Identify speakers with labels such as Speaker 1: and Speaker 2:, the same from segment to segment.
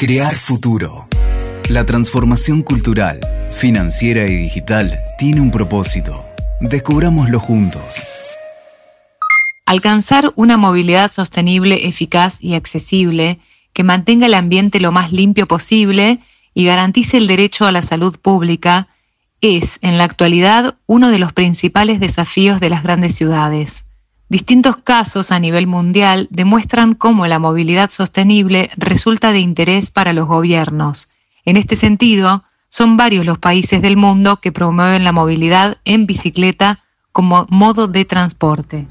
Speaker 1: Crear futuro. La transformación cultural, financiera y digital tiene un propósito. Descubrámoslo juntos.
Speaker 2: Alcanzar una movilidad sostenible, eficaz y accesible que mantenga el ambiente lo más limpio posible y garantice el derecho a la salud pública es, en la actualidad, uno de los principales desafíos de las grandes ciudades. Distintos casos a nivel mundial demuestran cómo la movilidad sostenible resulta de interés para los gobiernos. En este sentido, son varios los países del mundo que promueven la movilidad en bicicleta como modo de transporte.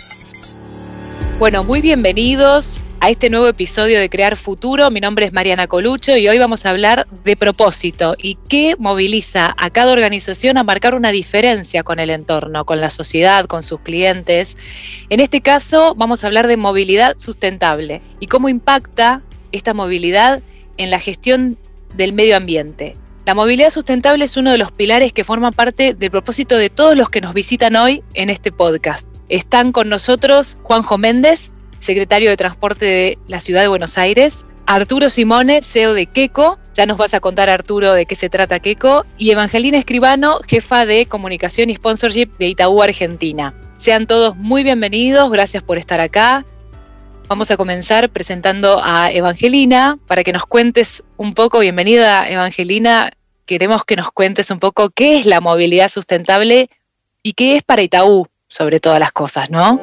Speaker 2: Bueno, muy bienvenidos a este nuevo episodio de Crear Futuro. Mi nombre es Mariana Colucho y hoy vamos a hablar de propósito y qué moviliza a cada organización a marcar una diferencia con el entorno, con la sociedad, con sus clientes. En este caso vamos a hablar de movilidad sustentable y cómo impacta esta movilidad en la gestión del medio ambiente. La movilidad sustentable es uno de los pilares que forman parte del propósito de todos los que nos visitan hoy en este podcast. Están con nosotros Juanjo Méndez, secretario de Transporte de la Ciudad de Buenos Aires, Arturo Simone, CEO de Queco, ya nos vas a contar Arturo de qué se trata Queco, y Evangelina Escribano, jefa de comunicación y sponsorship de Itaú Argentina. Sean todos muy bienvenidos, gracias por estar acá. Vamos a comenzar presentando a Evangelina para que nos cuentes un poco, bienvenida Evangelina, queremos que nos cuentes un poco qué es la movilidad sustentable y qué es para Itaú, sobre todas las cosas, ¿no?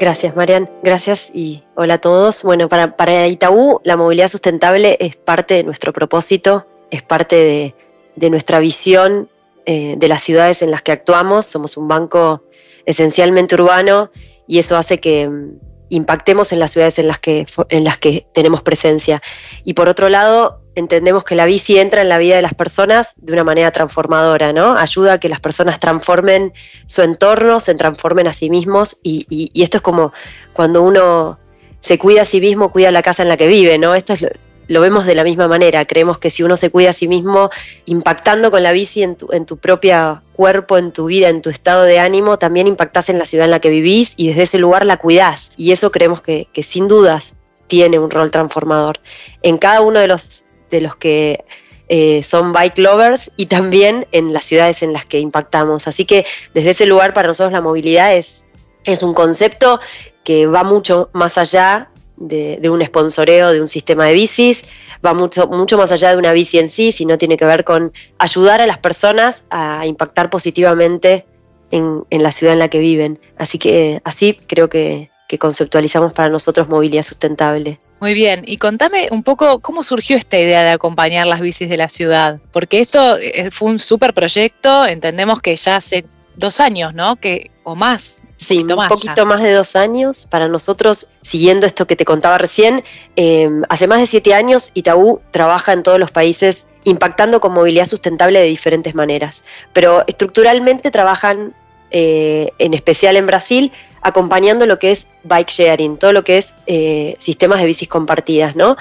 Speaker 3: Gracias, Marian. Gracias y hola a todos. Bueno, para, para Itaú, la movilidad sustentable es parte de nuestro propósito, es parte de, nuestra visión eh, de las ciudades en las que actuamos. Somos un banco esencialmente urbano y eso hace que mm, impactemos en las ciudades en las que, en las que tenemos presencia. Y por otro lado, entendemos que la bici entra en la vida de las personas de una manera transformadora, ¿no? Ayuda a que las personas transformen su entorno, se transformen a sí mismos y, esto es como cuando uno se cuida a sí mismo, cuida la casa en la que vive, ¿no? Esto es lo, vemos de la misma manera. Creemos que si uno se cuida a sí mismo, impactando con la bici en tu, propio cuerpo, en tu vida, en tu estado de ánimo, también impactás en la ciudad en la que vivís y desde ese lugar la cuidás. Y eso creemos que sin dudas tiene un rol transformador. En cada uno de los de los que eh, son bike lovers y también en las ciudades en las que impactamos. Así que desde ese lugar para nosotros la movilidad es, es un concepto que va mucho más allá de, un sponsoreo de un sistema de bicis, va mucho, mucho más allá de una bici en sí, sino tiene que ver con ayudar a las personas a impactar positivamente en, en la ciudad en la que viven. Así que así creo que, que conceptualizamos para nosotros movilidad sustentable.
Speaker 2: Muy bien, y contame un poco cómo surgió esta idea de acompañar las bicis de la ciudad, porque esto eh, fue un súper proyecto, entendemos que ya hace dos años, ¿no? Que, o más.
Speaker 3: Sí, un poquito más de dos años. Para nosotros, siguiendo esto que te contaba recién, em, hace más de siete años Itaú trabaja en todos los países impactando con movilidad sustentable de diferentes maneras, pero estructuralmente trabajan eh, en especial en Brasil, acompañando lo que es bike sharing, todo lo que es eh, sistemas de bicis compartidas, ¿no?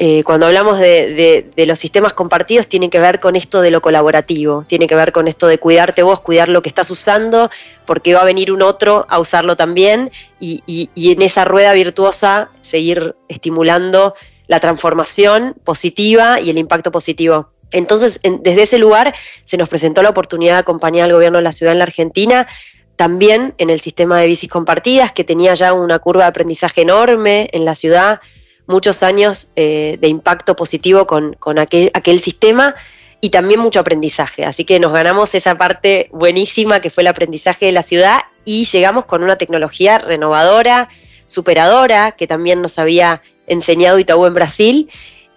Speaker 3: Eh, cuando hablamos de, los sistemas compartidos, tiene que ver con esto de lo colaborativo, tiene que ver con esto de cuidarte vos, cuidar lo que estás usando, porque va a venir un otro a usarlo también, y, en esa rueda virtuosa seguir estimulando la transformación positiva y el impacto positivo. Entonces, desde ese lugar se nos presentó la oportunidad de acompañar al gobierno de la ciudad en la Argentina, también en el sistema de bicis compartidas, que tenía ya una curva de aprendizaje enorme en la ciudad, muchos años eh, de impacto positivo con, aquel, aquel sistema y también mucho aprendizaje. Así que nos ganamos esa parte buenísima que fue el aprendizaje de la ciudad y llegamos con una tecnología renovadora, superadora, que también nos había enseñado Itaú en Brasil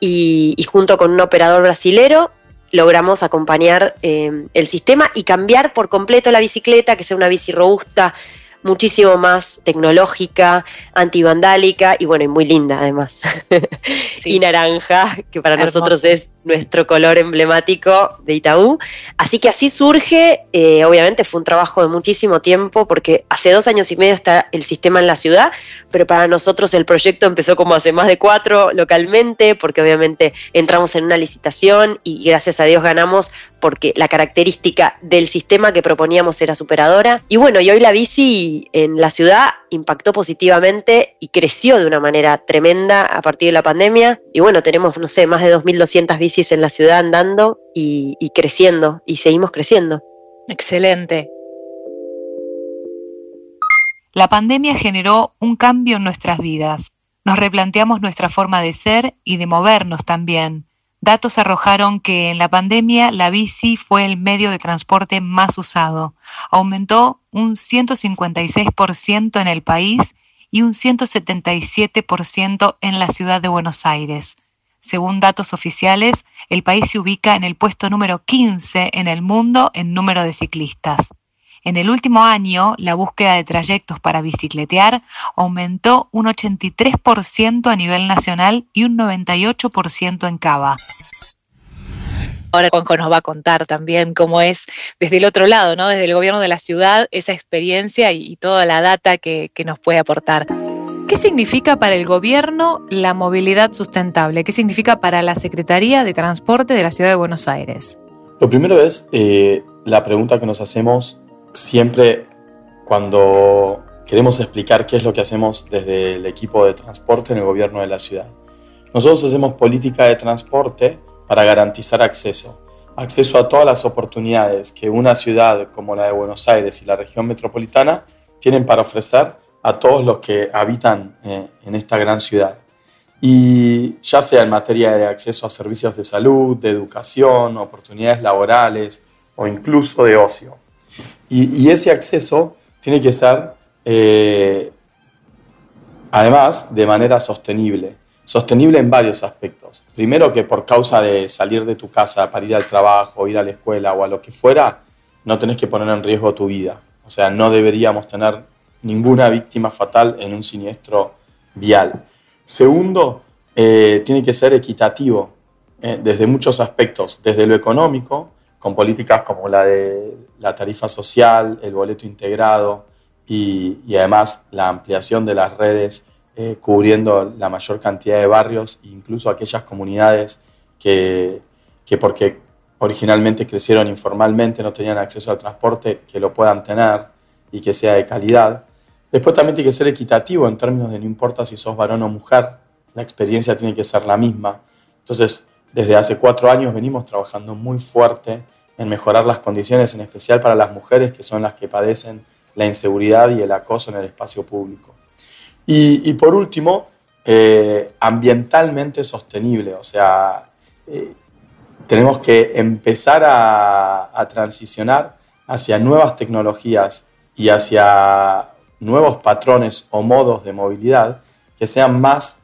Speaker 3: y, junto con un operador brasilero logramos acompañar eh, el sistema y cambiar por completo la bicicleta, que sea una bici robusta, muchísimo más tecnológica, antivandálica y bueno, y muy linda además. y naranja, que para nosotros es nuestro color emblemático de Itaú. Así que así surge, eh, obviamente fue un trabajo de muchísimo tiempo porque hace dos años y medio está el sistema en la ciudad, pero para nosotros el proyecto empezó como hace más de cuatro localmente, porque obviamente entramos en una licitación y gracias a Dios ganamos porque la característica del sistema que proponíamos era superadora. Y bueno, y hoy la bici en la ciudad impactó positivamente y creció de una manera tremenda a partir de la pandemia. Y bueno, tenemos, no sé, más de 2.200 bicis en la ciudad andando y, y creciendo, y seguimos creciendo.
Speaker 2: Excelente. La pandemia generó un cambio en nuestras vidas. Nos replanteamos nuestra forma de ser y de movernos también. Datos arrojaron que en la pandemia la bici fue el medio de transporte más usado. Aumentó un 156% en el país y un 177% en la ciudad de Buenos Aires. Según datos oficiales, el país se ubica en el puesto número 15 en el mundo en número de ciclistas. En el último año, la búsqueda de trayectos para bicicletear aumentó un 83% a nivel nacional y un 98% en Cava. Ahora Juanjo nos va a contar también cómo es desde el otro lado, ¿no? desde el gobierno de la ciudad, esa experiencia y, toda la data que, que nos puede aportar. ¿Qué significa para el gobierno la movilidad sustentable? ¿Qué significa para la Secretaría de Transporte de la Ciudad de Buenos Aires?
Speaker 4: Lo primero es eh, la pregunta que nos hacemos siempre cuando queremos explicar qué es lo que hacemos desde el equipo de transporte en el gobierno de la ciudad. Nosotros hacemos política de transporte para garantizar acceso, acceso a todas las oportunidades que una ciudad como la de Buenos Aires y la región metropolitana tienen para ofrecer a todos los que habitan eh, en esta gran ciudad. Y ya sea en materia de acceso a servicios de salud, de educación, oportunidades laborales o incluso de ocio. Y, ese acceso tiene que ser, eh, además, de manera sostenible. Sostenible en varios aspectos. Primero que por causa de salir de tu casa para ir al trabajo, ir a la escuela o a lo que fuera, no tenés que poner en riesgo tu vida. O sea, no deberíamos tener ninguna víctima fatal en un siniestro vial. Segundo, eh, tiene que ser equitativo eh, desde muchos aspectos, desde lo económico, con políticas como la de la tarifa social, el boleto integrado y, además la ampliación de las redes eh, cubriendo la mayor cantidad de barrios, incluso aquellas comunidades que, que porque originalmente crecieron informalmente, no tenían acceso al transporte, que lo puedan tener y que sea de calidad. Después también tiene que ser equitativo en términos de no importa si sos varón o mujer, la experiencia tiene que ser la misma. Entonces, desde hace cuatro años venimos trabajando muy fuerte en mejorar las condiciones, en especial para las mujeres que son las que padecen la inseguridad y el acoso en el espacio público. Y, por último, eh, ambientalmente sostenible, o sea, eh, tenemos que empezar a, transicionar hacia nuevas tecnologías y hacia nuevos patrones o modos de movilidad que sean más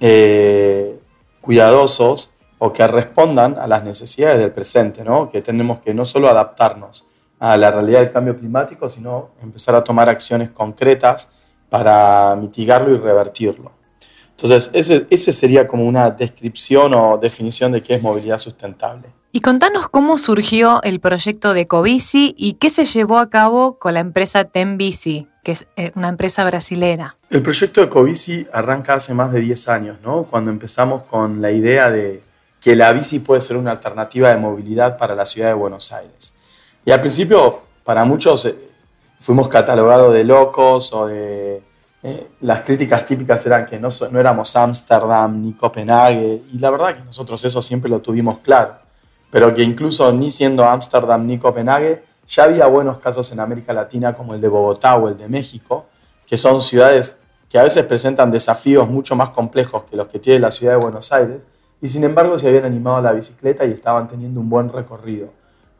Speaker 4: eh, cuidadosos o que respondan a las necesidades del presente, ¿no? que tenemos que no solo adaptarnos a la realidad del cambio climático, sino empezar a tomar acciones concretas para mitigarlo y revertirlo. Entonces, ese, ese sería como una descripción o definición de qué es movilidad sustentable.
Speaker 2: Y contanos cómo surgió el proyecto de Covici y qué se llevó a cabo con la empresa Tembici, que es eh, una empresa brasilera.
Speaker 4: El proyecto de Covici arranca hace más de 10 años, ¿no? cuando empezamos con la idea de que la bici puede ser una alternativa de movilidad para la ciudad de Buenos Aires. Y al principio, para muchos, eh, fuimos catalogados de locos o de... Eh, las críticas típicas eran que no, no éramos Ámsterdam ni Copenhague, y la verdad que nosotros eso siempre lo tuvimos claro, pero que incluso ni siendo Ámsterdam ni Copenhague, ya había buenos casos en América Latina como el de Bogotá o el de México, que son ciudades que a veces presentan desafíos mucho más complejos que los que tiene la ciudad de Buenos Aires, y sin embargo se habían animado a la bicicleta y estaban teniendo un buen recorrido.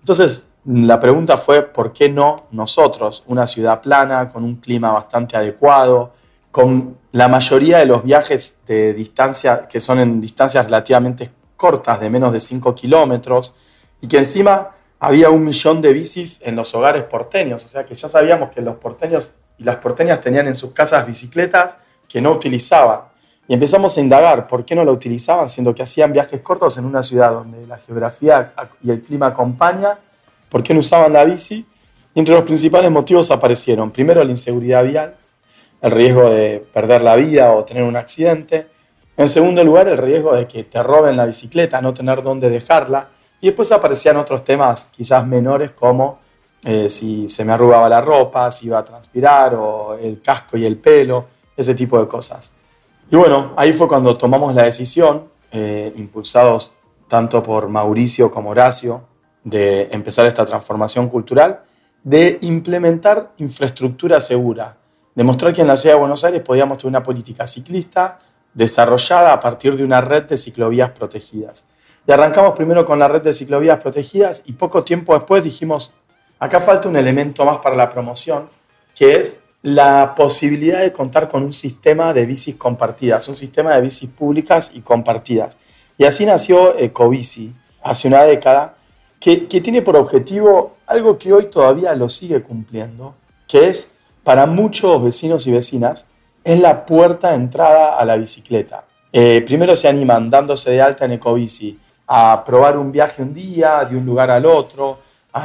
Speaker 4: Entonces, la pregunta fue, ¿por qué no nosotros, una ciudad plana, con un clima bastante adecuado, con la mayoría de los viajes de distancia, que son en distancias relativamente cortas, de menos de 5 kilómetros, y que encima había un millón de bicis en los hogares porteños, o sea que ya sabíamos que los porteños y las porteñas tenían en sus casas bicicletas que no utilizaban. Y empezamos a indagar por qué no la utilizaban, siendo que hacían viajes cortos en una ciudad donde la geografía y el clima acompaña, por qué no usaban la bici. Y entre los principales motivos aparecieron, primero, la inseguridad vial, el riesgo de perder la vida o tener un accidente. En segundo lugar, el riesgo de que te roben la bicicleta, no tener dónde dejarla. Y después aparecían otros temas quizás menores como eh, si se me arrugaba la ropa, si iba a transpirar o el casco y el pelo, ese tipo de cosas. Y bueno, ahí fue cuando tomamos la decisión, eh, impulsados tanto por Mauricio como Horacio, de empezar esta transformación cultural, de implementar infraestructura segura, demostrar que en la ciudad de Buenos Aires podíamos tener una política ciclista desarrollada a partir de una red de ciclovías protegidas. Y arrancamos primero con la red de ciclovías protegidas y poco tiempo después dijimos, acá falta un elemento más para la promoción, que es la posibilidad de contar con un sistema de bicis compartidas, un sistema de bicis públicas y compartidas. Y así nació Ecobici, hace una década, que, que tiene por objetivo algo que hoy todavía lo sigue cumpliendo, que es para muchos vecinos y vecinas, es la puerta de entrada a la bicicleta. Eh, primero se animan dándose de alta en Ecobici a probar un viaje un día, de un lugar al otro,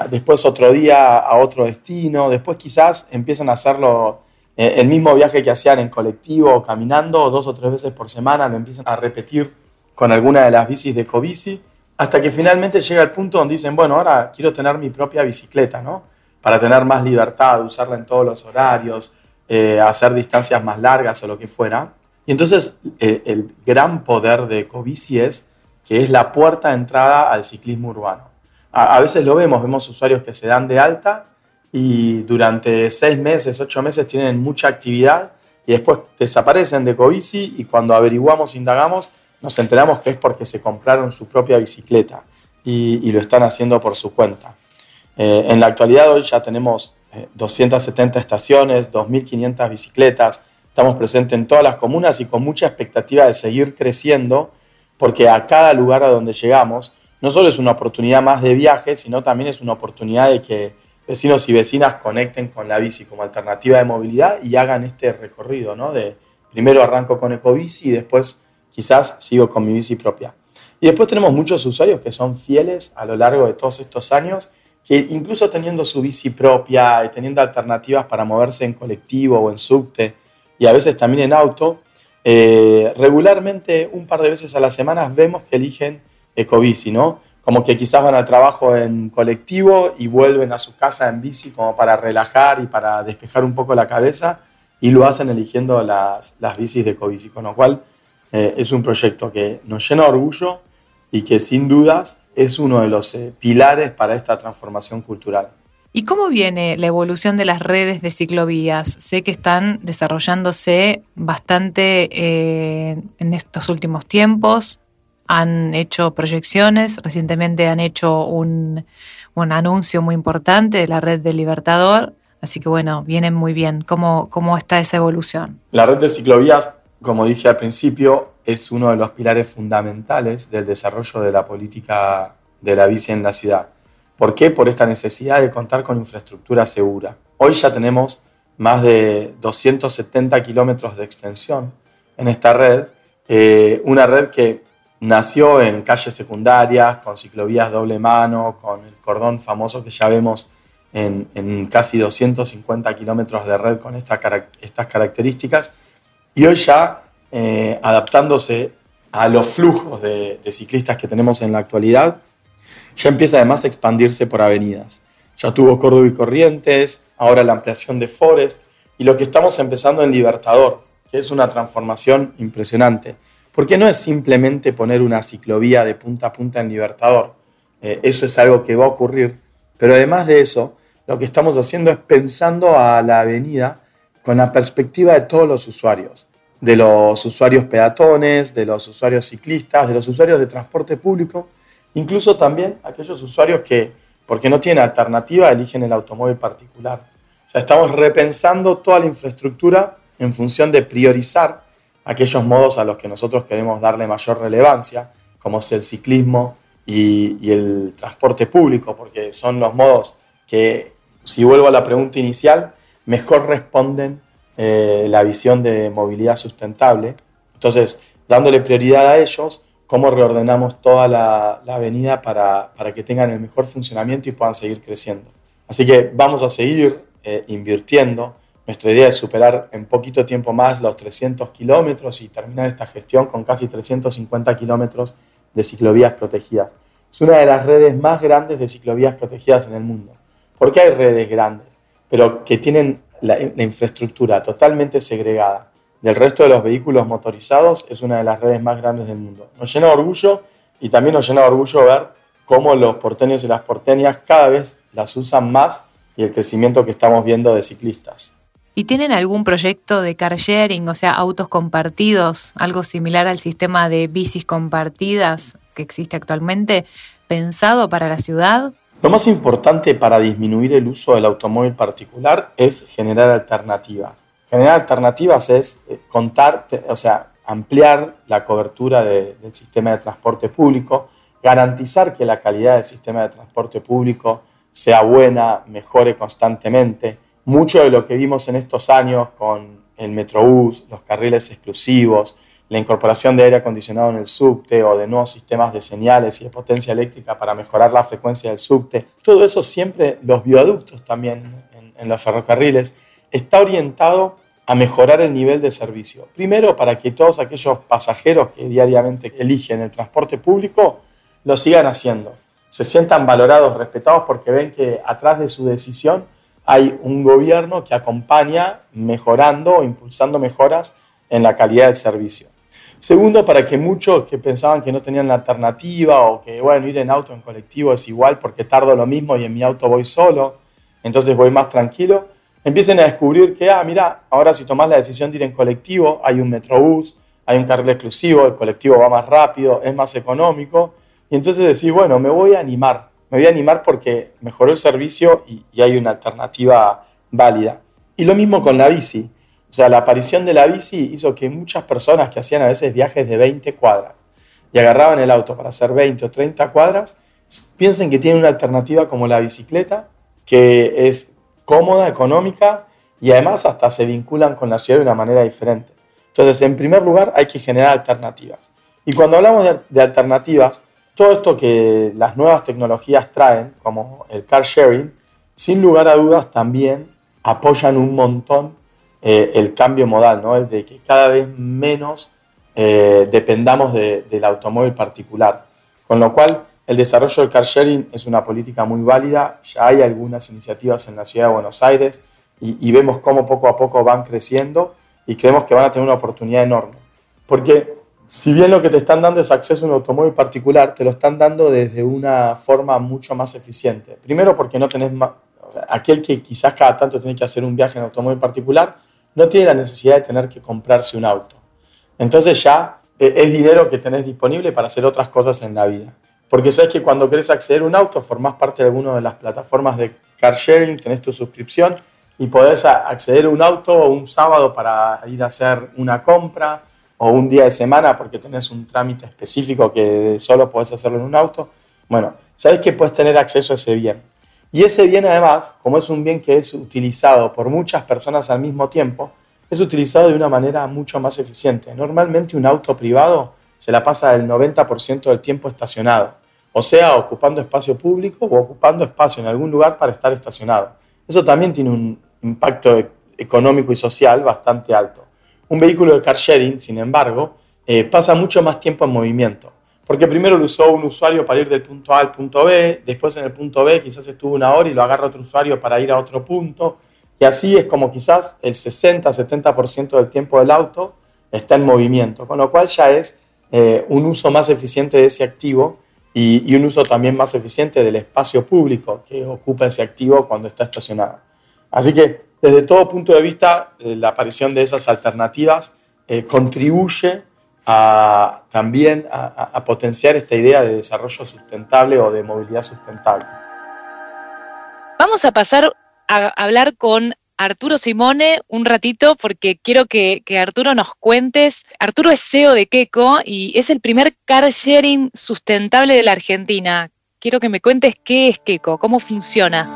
Speaker 4: después otro día a otro destino, después quizás empiezan a hacerlo eh, el mismo viaje que hacían en colectivo o caminando dos o tres veces por semana, lo empiezan a repetir con alguna de las bicis de Ecobici, hasta que finalmente llega el punto donde dicen, bueno, ahora quiero tener mi propia bicicleta, ¿no? Para tener más libertad, usarla en todos los horarios, eh, hacer distancias más largas o lo que fuera. Y entonces eh, el gran poder de Ecobici es que es la puerta de entrada al ciclismo urbano. A, veces lo vemos, vemos usuarios que se dan de alta y durante seis meses, ocho meses tienen mucha actividad y después desaparecen de Ecobici y cuando averiguamos, indagamos, nos enteramos que es porque se compraron su propia bicicleta y, lo están haciendo por su cuenta. Eh, en la actualidad hoy ya tenemos 270 estaciones, 2.500 bicicletas, estamos presentes en todas las comunas y con mucha expectativa de seguir creciendo porque a cada lugar a donde llegamos no solo es una oportunidad más de viaje, sino también es una oportunidad de que vecinos y vecinas conecten con la bici como alternativa de movilidad y hagan este recorrido, ¿no? De primero arranco con ecobici y después quizás sigo con mi bici propia. Y después tenemos muchos usuarios que son fieles a lo largo de todos estos años, que incluso teniendo su bici propia y teniendo alternativas para moverse en colectivo o en subte y a veces también en auto, eh, regularmente, un par de veces a la semana, vemos que eligen ecobici, ¿no? Como que quizás van al trabajo en colectivo y vuelven a su casa en bici como para relajar y para despejar un poco la cabeza y lo hacen eligiendo las, las bicis de ecobici, con lo cual eh, es un proyecto que nos llena de orgullo y que sin dudas es uno de los eh, pilares para esta transformación cultural.
Speaker 2: ¿Y cómo viene la evolución de las redes de ciclovías? Sé que están desarrollándose bastante eh, en estos últimos tiempos. Han hecho proyecciones, recientemente han hecho un, anuncio muy importante de la red del Libertador. Así que bueno, vienen muy bien. ¿Cómo, ¿Cómo está esa evolución?
Speaker 4: La red de ciclovías, como dije al principio, es uno de los pilares fundamentales del desarrollo de la política de la bici en la ciudad ¿Por qué? Por esta necesidad de contar con infraestructura segura. Hoy ya tenemos más de 270 kilómetros de extensión en esta red, eh, una red que nació en calles secundarias, con ciclovías doble mano, con el cordón famoso que ya vemos en, casi 250 kilómetros de red con estas características, y hoy ya eh, adaptándose a los flujos de ciclistas que tenemos en la actualidad, ya empieza además a expandirse por avenidas. Ya tuvo Córdoba y Corrientes, ahora la ampliación de Forest y lo que estamos empezando en Libertador, que es una transformación impresionante. Porque no es simplemente poner una ciclovía de punta a punta en Libertador. Eh, eso es algo que va a ocurrir. Pero además de eso, lo que estamos haciendo es pensando a la avenida con la perspectiva de todos los usuarios, de los usuarios peatones, de los usuarios ciclistas, de los usuarios de transporte público Incluso también aquellos usuarios que, porque no tienen alternativa, eligen el automóvil particular. O sea, estamos repensando toda la infraestructura en función de priorizar aquellos modos a los que nosotros queremos darle mayor relevancia, como es el ciclismo y, el transporte público, porque son los modos que, si vuelvo a la pregunta inicial, mejor responden eh, la visión de movilidad sustentable. Entonces, dándole prioridad a ellos, cómo reordenamos toda la, avenida para, que tengan el mejor funcionamiento y puedan seguir creciendo. Así que vamos a seguir eh, invirtiendo. Nuestra idea es superar en poquito tiempo más los 300 kilómetros y terminar esta gestión con casi 350 kilómetros de ciclovías protegidas. es una de las redes más grandes de ciclovías protegidas en el mundo. ¿Por qué hay redes grandes? Pero que tienen la, infraestructura totalmente segregada del resto de los vehículos motorizados, es una de las redes más grandes del mundo. Nos llena de orgullo y también nos llena de orgullo ver cómo los porteños y las porteñas cada vez las usan más y el crecimiento que estamos viendo de ciclistas.
Speaker 2: ¿Y tienen algún proyecto de car sharing, o sea, autos compartidos, algo similar al sistema de bicis compartidas que existe actualmente, pensado para la ciudad?
Speaker 4: Lo más importante para disminuir el uso del automóvil particular es generar alternativas. Generar alternativas es eh, contar, o sea, ampliar la cobertura del sistema de transporte público, garantizar que la calidad del sistema de transporte público sea buena, mejore constantemente, mucho de lo que vimos en estos años con el Metrobús, los carriles exclusivos, la incorporación de aire acondicionado en el subte o de nuevos sistemas de señales y de potencia eléctrica para mejorar la frecuencia del subte, todo eso siempre, los viaductos también en, los ferrocarriles, está orientado a mejorar el nivel de servicio. Primero, para que todos aquellos pasajeros que diariamente eligen el transporte público lo sigan haciendo, se sientan valorados, respetados, porque ven que atrás de su decisión hay un gobierno que acompaña mejorando o impulsando mejoras en la calidad del servicio. Segundo, para que muchos que pensaban que no tenían la alternativa o que, bueno, ir en auto, en colectivo es igual porque tardo lo mismo y en mi auto voy solo, entonces voy más tranquilo, empiecen a descubrir que, ah, mira, ahora si tomas la decisión de ir en colectivo, hay un metrobús, hay un carril exclusivo, el colectivo va más rápido, es más económico, y entonces decís, bueno, me voy a animar, me voy a animar porque mejoró el servicio y, hay una alternativa válida. Y lo mismo con la bici. O sea, la aparición de la bici hizo que muchas personas que hacían a veces viajes de 20 cuadras y agarraban el auto para hacer 20 o 30 cuadras, piensen que tienen una alternativa como la bicicleta, que es cómoda, económica y además hasta se vinculan con la ciudad de una manera diferente. Entonces, en primer lugar, hay que generar alternativas. Y cuando hablamos de alternativas, todo esto que las nuevas tecnologías traen, como el car sharing, sin lugar a dudas también apoyan un montón eh, el cambio modal, ¿no? El de que cada vez menos eh, dependamos del automóvil particular. Con lo cual, el desarrollo del car sharing es una política muy válida. Ya hay algunas iniciativas en la ciudad de Buenos Aires y, y vemos cómo poco a poco van creciendo y creemos que van a tener una oportunidad enorme. Porque si bien lo que te están dando es acceso a un automóvil particular, te lo están dando desde una forma mucho más eficiente. Primero porque no tenés más, aquel que quizás cada tanto tiene que hacer un viaje en automóvil particular, no tiene la necesidad de tener que comprarse un auto. Entonces ya eh, es dinero que tenés disponible para hacer otras cosas en la vida. Porque sabes que cuando querés acceder a un auto, formás parte de alguna de las plataformas de car sharing, tenés tu suscripción y podés acceder a un auto un sábado para ir a hacer una compra o un día de semana porque tenés un trámite específico que solo podés hacerlo en un auto, bueno, sabes que puedes tener acceso a ese bien. Y ese bien además, como es un bien que es utilizado por muchas personas al mismo tiempo, es utilizado de una manera mucho más eficiente. Normalmente un auto privado se la pasa el 90% del tiempo estacionado, o sea, ocupando espacio público o ocupando espacio en algún lugar para estar estacionado. Eso también tiene un impacto económico y social bastante alto. Un vehículo de car sharing, sin embargo, eh, pasa mucho más tiempo en movimiento. Porque primero lo usó un usuario para ir del punto A al punto B, después en el punto B quizás estuvo una hora y lo agarra otro usuario para ir a otro punto. Y así es como quizás el 60-70% del tiempo del auto está en movimiento, con lo cual ya es eh, un uso más eficiente de ese activo y, y, un uso también más eficiente del espacio público que ocupa ese activo cuando está estacionado. Así que desde todo punto de vista, eh, la aparición de esas alternativas eh, contribuye también a, potenciar esta idea de desarrollo sustentable o de movilidad sustentable.
Speaker 2: Vamos a pasar a hablar con Arturo Simone un ratito porque quiero que, que, Arturo nos cuentes. Arturo es CEO de Keco y es el primer car sharing sustentable de la Argentina. Quiero que me cuentes qué es Keco, cómo funciona.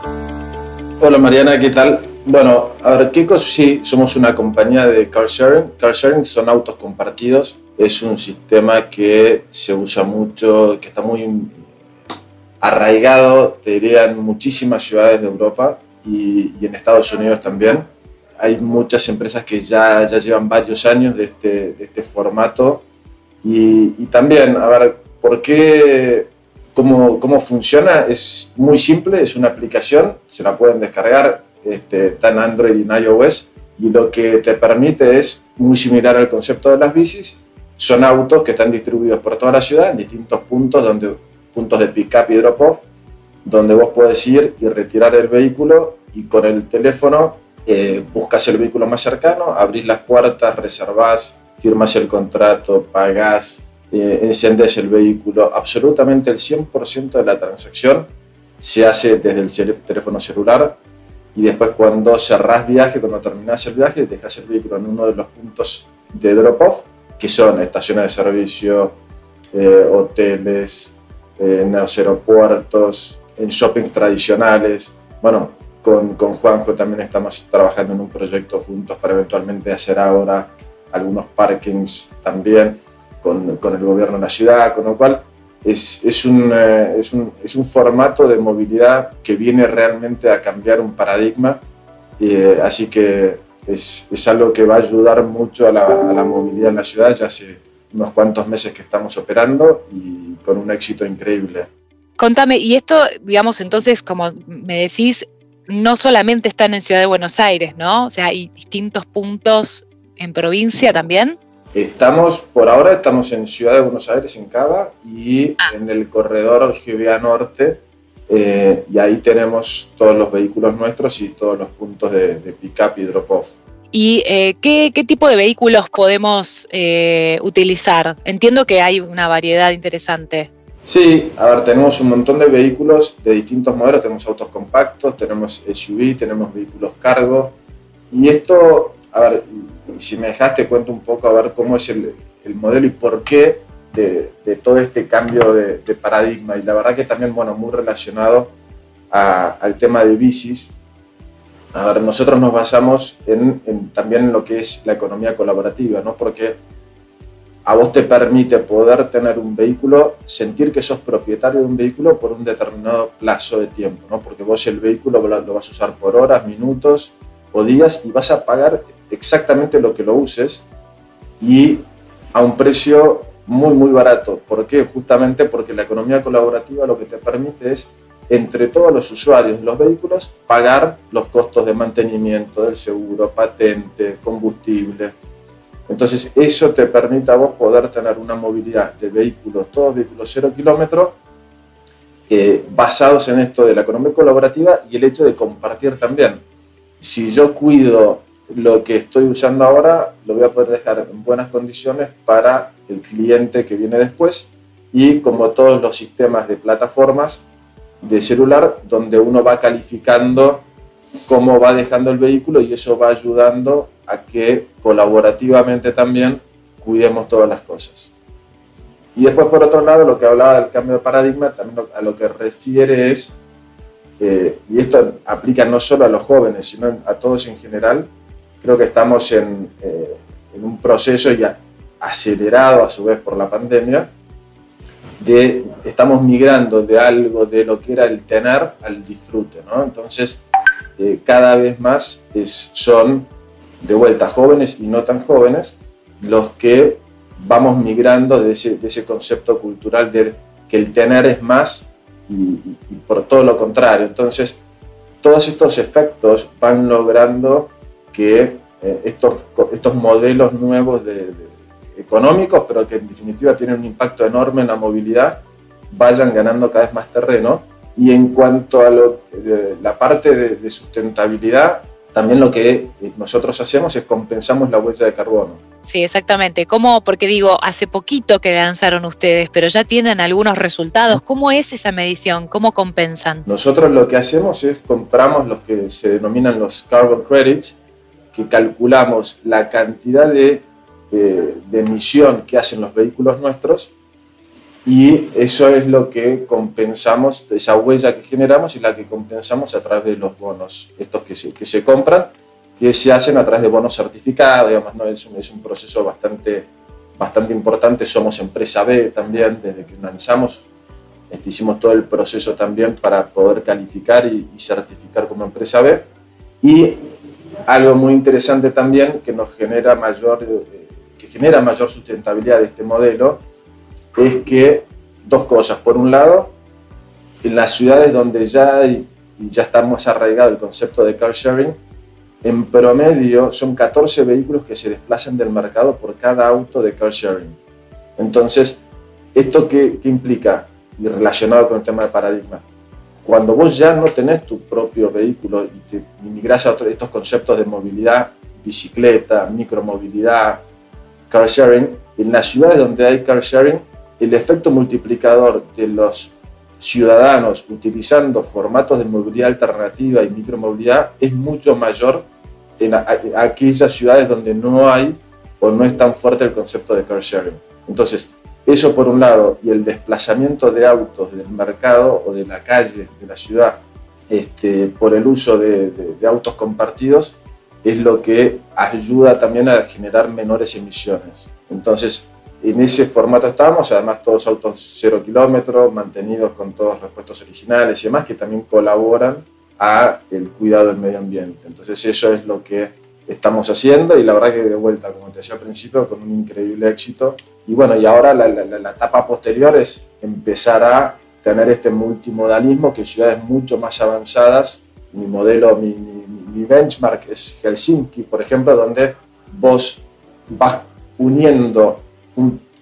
Speaker 5: Hola Mariana, ¿qué tal? Bueno, a ver, Kiko sí, somos una compañía de car sharing. Car sharing son autos compartidos. Es un sistema que se usa mucho, que está muy arraigado, te diría, en muchísimas ciudades de Europa y, en Estados Unidos también. Hay muchas empresas que ya, ya llevan varios años de este, de este formato. Y, y, también, a ver, ¿por qué, ¿cómo, ¿Cómo funciona? Es muy simple, es una aplicación, se la pueden descargar, este, en Android y en iOS, y lo que te permite es muy similar al concepto de las bicis, son autos que están distribuidos por toda la ciudad en distintos puntos, donde, puntos de pick-up y drop-off, donde vos podés ir y retirar el vehículo y con el teléfono eh, buscas el vehículo más cercano, abrís las puertas, reservás, firmas el contrato, pagás, eh, encendés el vehículo. Absolutamente el 100% de la transacción se hace desde el teléfono celular y después cuando cerrás viaje, cuando terminás el viaje, dejas el vehículo en uno de los puntos de drop-off, que son estaciones de servicio, eh, hoteles, en los aeropuertos, en shoppings tradicionales. Bueno, con, con Juanjo también estamos trabajando en un proyecto juntos para eventualmente hacer ahora algunos parkings también con, con el gobierno de la ciudad, con lo cual es, es, un, eh, es, un, es, un, formato de movilidad que viene realmente a cambiar un paradigma, eh, así que es, algo que va a ayudar mucho a la, a la movilidad en la ciudad, ya hace unos cuantos meses que estamos operando y con un éxito increíble.
Speaker 2: Contame, y esto, digamos, entonces, como me decís, no solamente están en Ciudad de Buenos Aires, ¿no? O sea, hay distintos puntos en provincia también.
Speaker 5: Estamos, por ahora estamos en Ciudad de Buenos Aires, en Cava, y ah. en el corredor GBA Norte, eh, y ahí tenemos todos los vehículos nuestros y todos los puntos de, de pick-up y drop-off.
Speaker 2: ¿Y eh, ¿qué, ¿qué, tipo de vehículos podemos eh, utilizar? Entiendo que hay una variedad interesante.
Speaker 5: Sí, a ver, tenemos un montón de vehículos de distintos modelos, tenemos autos compactos, tenemos SUV, tenemos vehículos cargo. Y esto, a ver, si me dejaste cuento un poco a ver cómo es el, el modelo y por qué de, de todo este cambio de, de, paradigma. Y la verdad que también, bueno, muy relacionado a, al tema de bicis. A ver, nosotros nos basamos en, en, también en lo que es la economía colaborativa, ¿no? Porque a vos te permite poder tener un vehículo, sentir que sos propietario de un vehículo por un determinado plazo de tiempo, ¿no? porque vos el vehículo lo vas a usar por horas, minutos o días y vas a pagar exactamente lo que lo uses y a un precio muy, muy barato. ¿Por qué? Justamente porque la economía colaborativa lo que te permite es, entre todos los usuarios de los vehículos, pagar los costos de mantenimiento del seguro, patente, combustible, entonces eso te permite a vos poder tener una movilidad de vehículos, todos vehículos cero kilómetros, eh, basados en esto de la economía colaborativa y el hecho de compartir también. Si yo cuido lo que estoy usando ahora, lo voy a poder dejar en buenas condiciones para el cliente que viene después y como todos los sistemas de plataformas de celular, donde uno va calificando cómo va dejando el vehículo y eso va ayudando a que colaborativamente también cuidemos todas las cosas. Y después, por otro lado, lo que hablaba del cambio de paradigma, también a lo que refiere es, eh, y esto aplica no solo a los jóvenes, sino a todos en general, creo que estamos en, eh, en un proceso ya acelerado a su vez por la pandemia, de estamos migrando de algo de lo que era el tener al disfrute, ¿no? Entonces, eh, cada vez más es, son de vuelta jóvenes y no tan jóvenes los que vamos migrando de ese, de ese concepto cultural de que el tener es más y, y, por todo lo contrario. Entonces, todos estos efectos van logrando que eh, estos, estos modelos nuevos de, de, económicos, pero que en definitiva tienen un impacto enorme en la movilidad, vayan ganando cada vez más terreno. Y en cuanto a lo, eh, la parte de, de sustentabilidad, también lo que nosotros hacemos es compensamos la huella de carbono.
Speaker 2: Sí, exactamente. ¿Cómo? Porque digo, hace poquito que lanzaron ustedes, pero ya tienen algunos resultados. ¿Cómo es esa medición? ¿Cómo compensan?
Speaker 5: Nosotros lo que hacemos es compramos los que se denominan los carbon credits, que calculamos la cantidad de, de, de emisión que hacen los vehículos nuestros y eso es lo que compensamos, esa huella que generamos y la que compensamos a través de los bonos, estos que se, que se compran, que se hacen a través de bonos certificados, digamos, ¿no? es, un, es un proceso bastante, bastante importante, somos empresa B también, desde que lanzamos, este, hicimos todo el proceso también para poder calificar y, y certificar como empresa B, y algo muy interesante también que nos genera mayor, eh, que genera mayor sustentabilidad de este modelo, es que dos cosas. Por un lado, en las ciudades donde ya, hay, ya está más arraigado el concepto de car sharing, en promedio son 14 vehículos que se desplazan del mercado por cada auto de car sharing. Entonces, ¿esto qué, implica? Y relacionado con el tema de paradigma. Cuando vos ya no tenés tu propio vehículo y te migras a otros, estos conceptos de movilidad, bicicleta, micromovilidad, car sharing, en las ciudades donde hay car sharing, el efecto multiplicador de los ciudadanos utilizando formatos de movilidad alternativa y micromovilidad es mucho mayor en aquellas ciudades donde no hay o no es tan fuerte el concepto de car sharing. Entonces, eso por un lado, y el desplazamiento de autos del mercado o de la calle, de la ciudad, este, por el uso de, autos compartidos, es lo que ayuda también a generar menores emisiones. Entonces, en ese formato estábamos, además todos autos cero kilómetros, mantenidos con todos repuestos originales y demás, que también colaboran a el cuidado del medio ambiente. Entonces eso es lo que estamos haciendo y la verdad que de vuelta, como te decía al principio, con un increíble éxito. Y bueno, y ahora la, la, etapa posterior es empezar a tener este multimodalismo que en ciudades mucho más avanzadas, mi modelo, mi, mi benchmark es Helsinki, por ejemplo, donde vos vas uniendo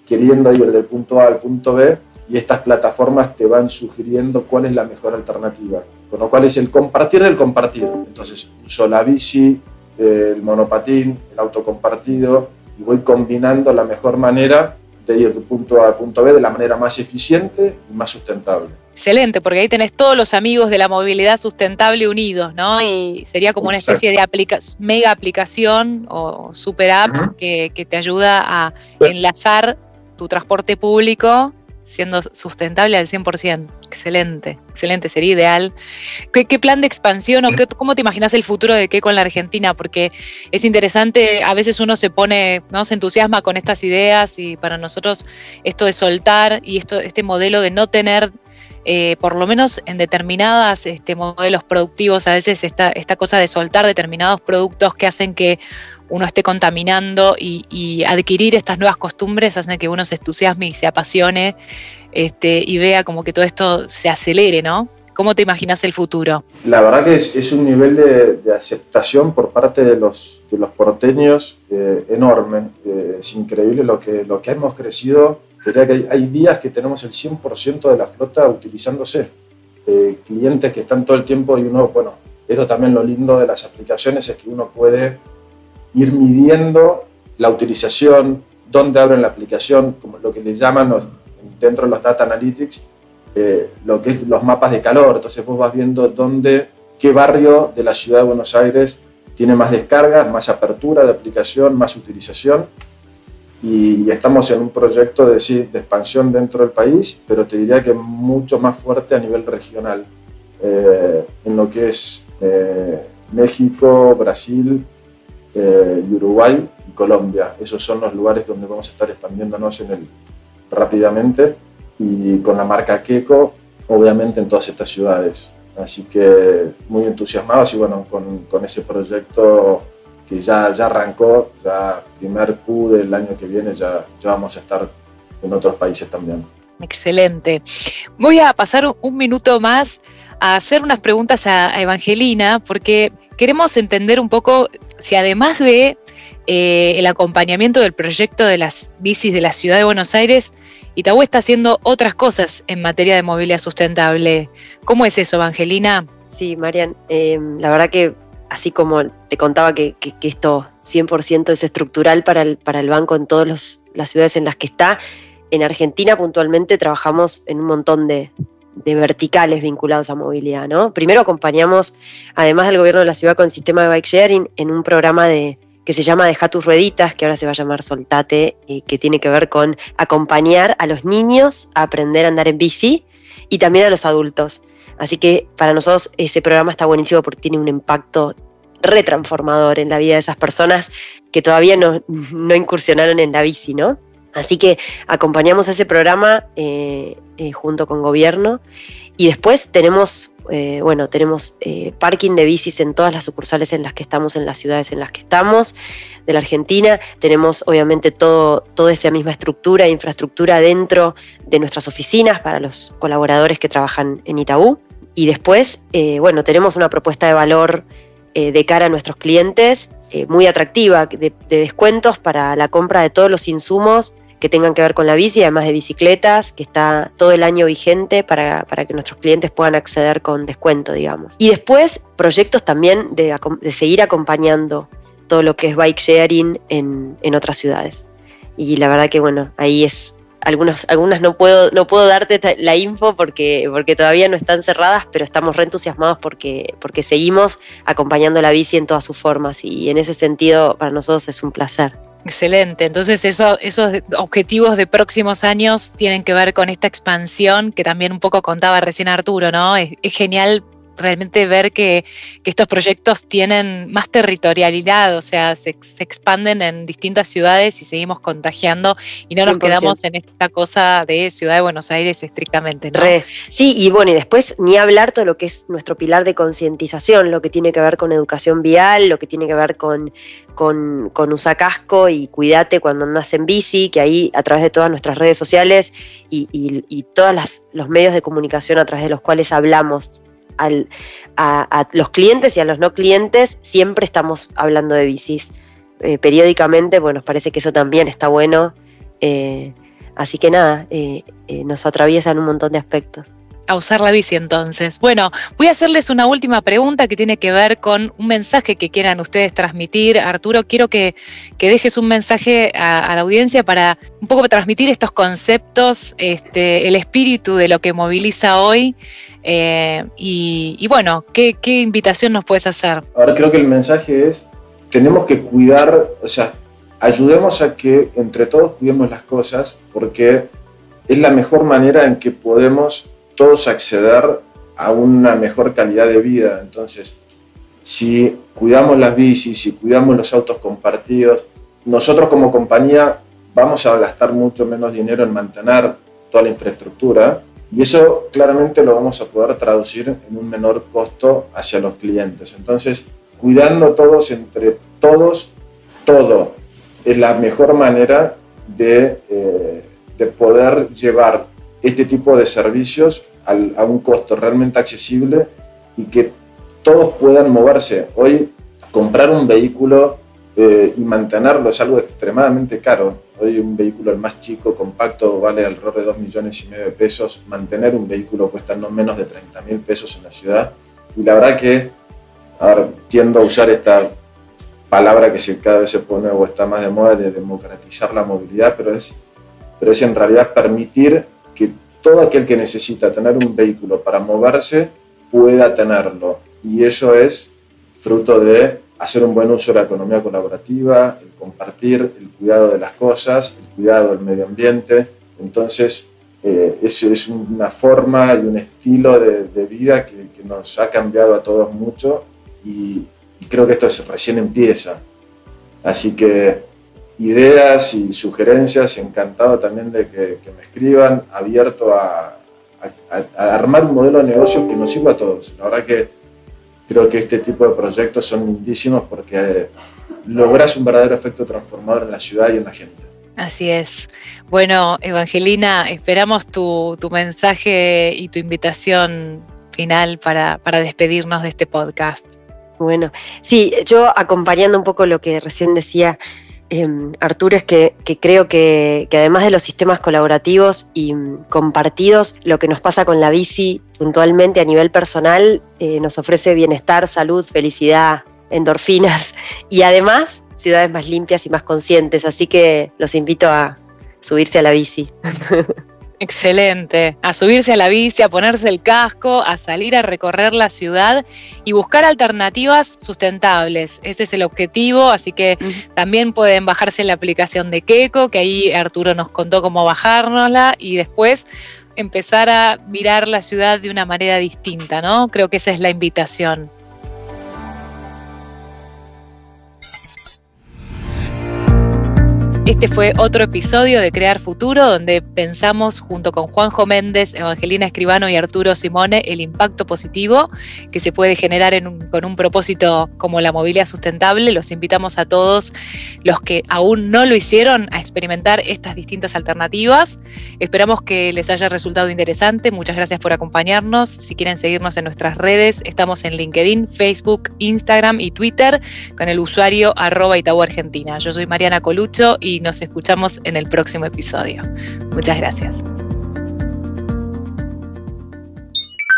Speaker 5: queriendo ir del punto A al punto B y estas plataformas te van sugiriendo cuál es la mejor alternativa. Con lo cual es el compartir del compartir. Entonces uso la bici, el monopatín, el auto compartido y voy combinando la mejor manera de ir del punto A al punto B de la manera más eficiente y más sustentable.
Speaker 2: Excelente, porque ahí tenés todos los amigos de la movilidad sustentable unidos, ¿no? Y sería como una especie de mega aplicación o super app que, te ayuda a enlazar tu transporte público siendo sustentable al 100%. Excelente, excelente, sería ideal. ¿Qué, plan de expansión o cómo te imaginas el futuro de qué con la Argentina? Porque es interesante, a veces uno se pone, ¿no? se entusiasma con estas ideas y para nosotros esto de soltar y esto, este modelo de no tener eh, por lo menos en determinadas este, modelos productivos, a veces esta, esta cosa de soltar determinados productos que hacen que uno esté contaminando y, adquirir estas nuevas costumbres hacen que uno se entusiasme y se apasione este, y vea como que todo esto se acelere, ¿no? ¿Cómo te imaginas el futuro?
Speaker 5: La verdad que es, un nivel de, aceptación por parte de los, porteños eh, enorme. Eh, es increíble lo que, lo que hemos crecido Diría que hay, días que tenemos el 100% de la flota utilizándose. Eh, clientes que están todo el tiempo y uno, bueno, eso también lo lindo de las aplicaciones es que uno puede ir midiendo la utilización, dónde abren la aplicación, como lo que le llaman dentro de los data analytics, eh, lo que es los mapas de calor. Entonces vos vas viendo dónde, qué barrio de la ciudad de Buenos Aires tiene más descargas, más apertura de aplicación, más utilización y, estamos en un proyecto de, de expansión dentro del país, pero te diría que mucho más fuerte a nivel regional, eh, en lo que es eh, México, Brasil, eh, Uruguay y Colombia. Esos son los lugares donde vamos a estar expandiéndonos en el, rápidamente y con la marca Keko, obviamente en todas estas ciudades. Así que muy entusiasmados y bueno, con, con ese proyecto que ya, ya arrancó, ya primer Q del año que viene ya, ya vamos a estar en otros países también.
Speaker 2: Excelente. Voy a pasar un minuto más a hacer unas preguntas a, Evangelina, porque queremos entender un poco si además de eh, el acompañamiento del proyecto de las bicis de la ciudad de Buenos Aires, Itaú está haciendo otras cosas en materia de movilidad sustentable. ¿Cómo es eso, Evangelina?
Speaker 3: Sí, Marian, eh, la verdad que así como te contaba que, esto 100% es estructural para el, para el banco en todas las ciudades en las que está, en Argentina puntualmente trabajamos en un montón de, verticales vinculados a movilidad. ¿no? Primero acompañamos, además del gobierno de la ciudad con el sistema de bike sharing, en un programa de, que se llama Deja tus rueditas, que ahora se va a llamar Soltate, y que tiene que ver con acompañar a los niños a aprender a andar en bici y también a los adultos. Así que para nosotros ese programa está buenísimo porque tiene un impacto retransformador en la vida de esas personas que todavía no, incursionaron en la bici, ¿no? Así que acompañamos ese programa eh, eh, junto con gobierno y después tenemos eh, bueno, tenemos parking de bicis en todas las sucursales en las que estamos, en las ciudades en las que estamos de la Argentina. Tenemos obviamente todo, toda esa misma estructura e infraestructura dentro de nuestras oficinas para los colaboradores que trabajan en Itaú. Y después, bueno, tenemos una propuesta de valor de cara a nuestros clientes muy atractiva, de descuentos para la compra de todos los insumos que tengan que ver con la bici, además de bicicletas, que está todo el año vigente para, que nuestros clientes puedan acceder con descuento, digamos. Y después, proyectos también de, seguir acompañando todo lo que es bike sharing en, en, otras ciudades. Y la verdad que, bueno, ahí es. Algunas, algunas no puedo, no puedo darte la info porque, porque todavía no están cerradas, pero estamos re entusiasmados porque, porque seguimos acompañando la bici en todas sus formas y en ese sentido para nosotros es un placer.
Speaker 2: Excelente. Entonces esos objetivos de próximos años tienen que ver con esta expansión que también un poco contaba recién Arturo, ¿no? Es, es genial realmente ver que, estos proyectos tienen más territorialidad, o sea, se, expanden en distintas ciudades y seguimos contagiando y no nos quedamos en esta cosa de Ciudad de Buenos Aires estrictamente. ¿no?
Speaker 3: Sí, y bueno, y después ni hablar todo lo que es nuestro pilar de concientización, lo que tiene que ver con educación vial, lo que tiene que ver con, con, con usa casco y cuídate cuando andas en bici, que ahí a través de todas nuestras redes sociales y, y todos los medios de comunicación a través de los cuales hablamos a, los clientes y a los no clientes, siempre estamos hablando de bicis. Eh, periódicamente, bueno, nos parece que eso también está bueno. Eh, así que nada, eh, nos atraviesan un montón de aspectos
Speaker 2: a usar la bici entonces. Bueno, voy a hacerles una última pregunta que tiene que ver con un mensaje que quieran ustedes transmitir. Arturo, quiero que, dejes un mensaje a, la audiencia para un poco transmitir estos conceptos, este, el espíritu de lo que moviliza hoy. Eh, y, bueno, ¿qué, invitación nos puedes hacer?
Speaker 5: Ahora creo que el mensaje es, tenemos que cuidar, o sea, ayudemos a que entre todos cuidemos las cosas porque es la mejor manera en que podemos todos acceder a una mejor calidad de vida. Entonces, si cuidamos las bicis, si cuidamos los autos compartidos, nosotros como compañía vamos a gastar mucho menos dinero en mantener toda la infraestructura y eso claramente lo vamos a poder traducir en un menor costo hacia los clientes. Entonces, cuidando todos entre todos, todo es la mejor manera de, eh, de poder llevar este tipo de servicios a un costo realmente accesible y que todos puedan moverse. Hoy comprar un vehículo eh, y mantenerlo es algo extremadamente caro. Hoy un vehículo el más chico, compacto, vale alrededor de 2 millones y medio de pesos. Mantener un vehículo cuesta no menos de 30 mil pesos en la ciudad. Y la verdad que, ahora tiendo a usar esta palabra que se, cada vez se pone o está más de moda de democratizar la movilidad, pero es, pero es en realidad permitir que todo aquel que necesita tener un vehículo para moverse pueda tenerlo. Y eso es fruto de hacer un buen uso de la economía colaborativa, el compartir, el cuidado de las cosas, el cuidado del medio ambiente. Entonces, eh, eso es una forma y un estilo de, vida que, nos ha cambiado a todos mucho y, y creo que esto es, recién empieza. Así que ideas y sugerencias, encantado también de que, me escriban, abierto a, armar un modelo de negocio que nos sirva a todos. La verdad que creo que este tipo de proyectos son lindísimos porque logras un verdadero efecto transformador en la ciudad y en la gente.
Speaker 2: Así es. Bueno, Evangelina, esperamos tu, mensaje y tu invitación final para, para despedirnos de este podcast.
Speaker 3: Bueno, sí, yo acompañando un poco lo que recién decía Em, Arturo, es que, creo que, además de los sistemas colaborativos y mm, compartidos, lo que nos pasa con la bici puntualmente a nivel personal eh, nos ofrece bienestar, salud, felicidad, endorfinas y además ciudades más limpias y más conscientes. Así que los invito a subirse a la bici.
Speaker 2: Excelente. A subirse a la bici, a ponerse el casco, a salir a recorrer la ciudad y buscar alternativas sustentables. Ese es el objetivo, así que también pueden bajarse la aplicación de Keco, que ahí Arturo nos contó cómo bajárnosla y después empezar a mirar la ciudad de una manera distinta, ¿no? Creo que esa es la invitación. Este fue otro episodio de Crear Futuro, donde pensamos junto con Juanjo Méndez, Evangelina Escribano y Arturo Simone el impacto positivo que se puede generar con un propósito como la movilidad sustentable. Los invitamos a todos los que aún no lo hicieron a experimentar estas distintas alternativas. Esperamos que les haya resultado interesante. Muchas gracias por acompañarnos. Si quieren seguirnos en nuestras redes, estamos en LinkedIn, Facebook, Instagram y Twitter con el usuario arroba Itaú Argentina. Yo soy Mariana Colucho y nos escuchamos en el próximo episodio. Muchas gracias.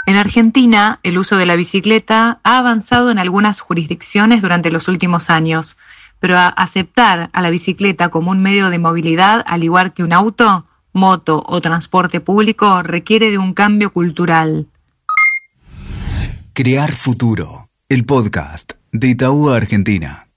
Speaker 2: En Argentina, el uso de la bicicleta ha avanzado en algunas jurisdicciones durante los últimos años, pero aceptar a la bicicleta como un medio de movilidad, al igual que un auto, moto o transporte público, requiere de un cambio cultural.
Speaker 1: Crear Futuro, el podcast de Itaú Argentina.